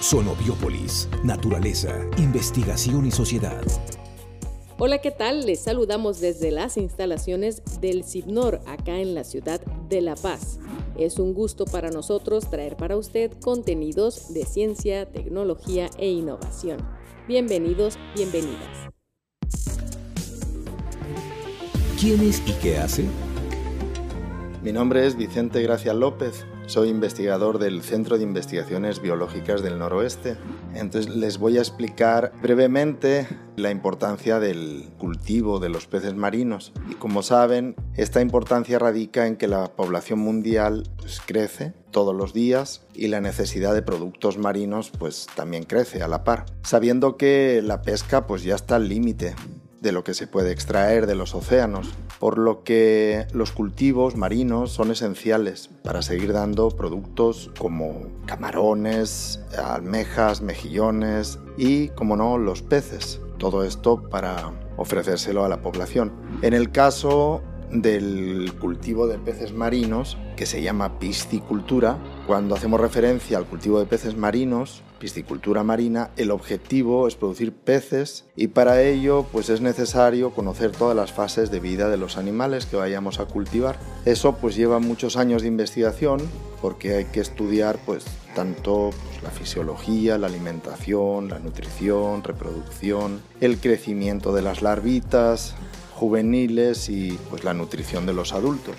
Sonobiópolis, naturaleza, investigación y sociedad. Hola, ¿qué tal? Les saludamos desde las instalaciones del CIPNOR, acá en la ciudad de La Paz. Es un gusto para nosotros traer para usted contenidos de ciencia, tecnología e innovación. Bienvenidos, bienvenidas. ¿Quién es y qué hace? Mi nombre es Vicente Gracia López, soy investigador del Centro de Investigaciones Biológicas del Noroeste. Entonces les voy a explicar brevemente la importancia del cultivo de los peces marinos. Y como saben, esta importancia radica en que la población mundial pues, crece todos los días y la necesidad de productos marinos pues también crece a la par. Sabiendo que la pesca pues ya está al límite de lo que se puede extraer de los océanos, por lo que los cultivos marinos son esenciales para seguir dando productos como camarones, almejas, mejillones y, como no, los peces. Todo esto para ofrecérselo a la población. En el caso del cultivo de peces marinos, que se llama piscicultura, cuando hacemos referencia al cultivo de peces marinos, piscicultura marina, el objetivo es producir peces y para ello pues es necesario conocer todas las fases de vida de los animales que vayamos a cultivar. Eso pues lleva muchos años de investigación porque hay que estudiar pues tanto pues, la fisiología, la alimentación, la nutrición, reproducción, el crecimiento de las larvitas, juveniles y pues la nutrición de los adultos.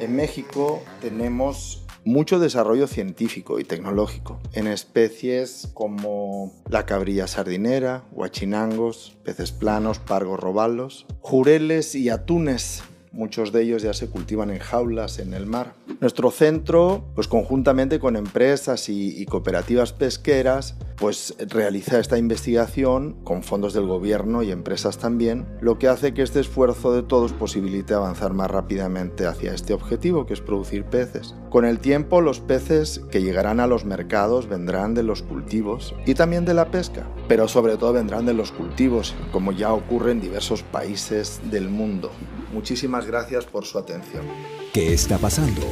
En México tenemos mucho desarrollo científico y tecnológico en especies como la cabrilla sardinera, huachinangos, peces planos, pargos robalos, jureles y atunes. Muchos de ellos ya se cultivan en jaulas en el mar. Nuestro centro, pues conjuntamente con empresas y, y cooperativas pesqueras, pues realiza esta investigación con fondos del gobierno y empresas también, lo que hace que este esfuerzo de todos posibilite avanzar más rápidamente hacia este objetivo, que es producir peces. Con el tiempo, los peces que llegarán a los mercados vendrán de los cultivos y también de la pesca, pero sobre todo vendrán de los cultivos, como ya ocurre en diversos países del mundo. Muchísimas gracias por su atención. ¿Qué está pasando?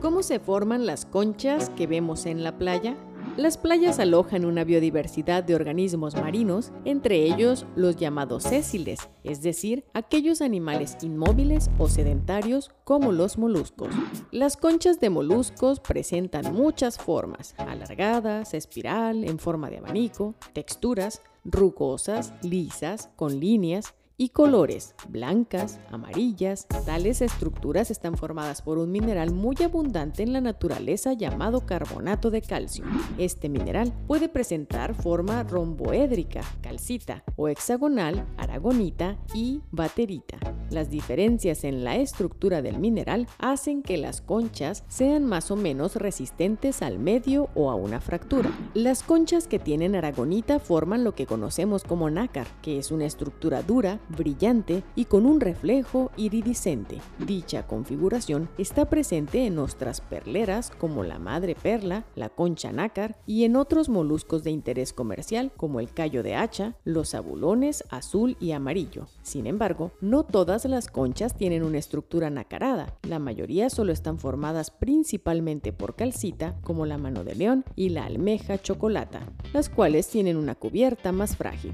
¿Cómo se forman las conchas que vemos en la playa? Las playas alojan una biodiversidad de organismos marinos, entre ellos los llamados sésiles, es decir, aquellos animales inmóviles o sedentarios como los moluscos. Las conchas de moluscos presentan muchas formas, alargadas, espiral, en forma de abanico, texturas, rugosas, lisas, con líneas, y colores, blancas, amarillas. Tales estructuras están formadas por un mineral muy abundante en la naturaleza llamado carbonato de calcio. Este mineral puede presentar forma romboédrica, calcita, o hexagonal, aragonita y baterita. Las diferencias en la estructura del mineral hacen que las conchas sean más o menos resistentes al medio o a una fractura. Las conchas que tienen aragonita forman lo que conocemos como nácar, que es una estructura dura, brillante y con un reflejo iridiscente. Dicha configuración está presente en ostras perleras como la madre perla, la concha nácar y en otros moluscos de interés comercial como el callo de hacha, los abulones azul y amarillo. Sin embargo, no todas las conchas tienen una estructura nacarada. La mayoría solo están formadas principalmente por calcita, como la mano de león y la almeja chocolata, las cuales tienen una cubierta más frágil.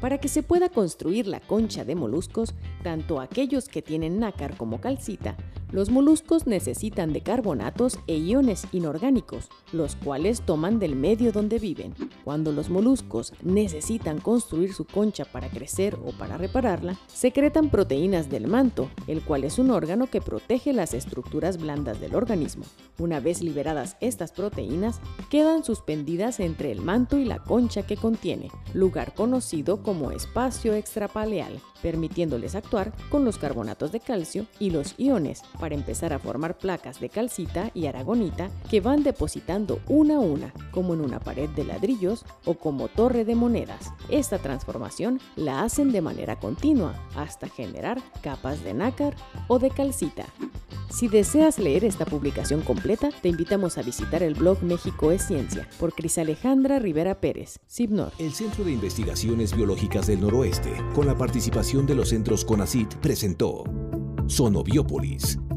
Para que se pueda construir la concha de moluscos, tanto aquellos que tienen nácar como calcita, los moluscos necesitan de carbonatos e iones inorgánicos, los cuales toman del medio donde viven. Cuando los moluscos necesitan construir su concha para crecer o para repararla, secretan proteínas del manto, el cual es un órgano que protege las estructuras blandas del organismo. Una vez liberadas estas proteínas, quedan suspendidas entre el manto y la concha que contiene, lugar conocido como espacio extrapaleal permitiéndoles actuar con los carbonatos de calcio y los iones para empezar a formar placas de calcita y aragonita que van depositando una a una, como en una pared de ladrillos o como torre de monedas. Esta transformación la hacen de manera continua hasta generar capas de nácar o de calcita. Si deseas leer esta publicación completa, te invitamos a visitar el blog México es Ciencia por Cris Alejandra Rivera Pérez, CIPNOR. El Centro de Investigaciones Biológicas del Noroeste, con la participación de los centros CONACIT, presentó Sonobiópolis,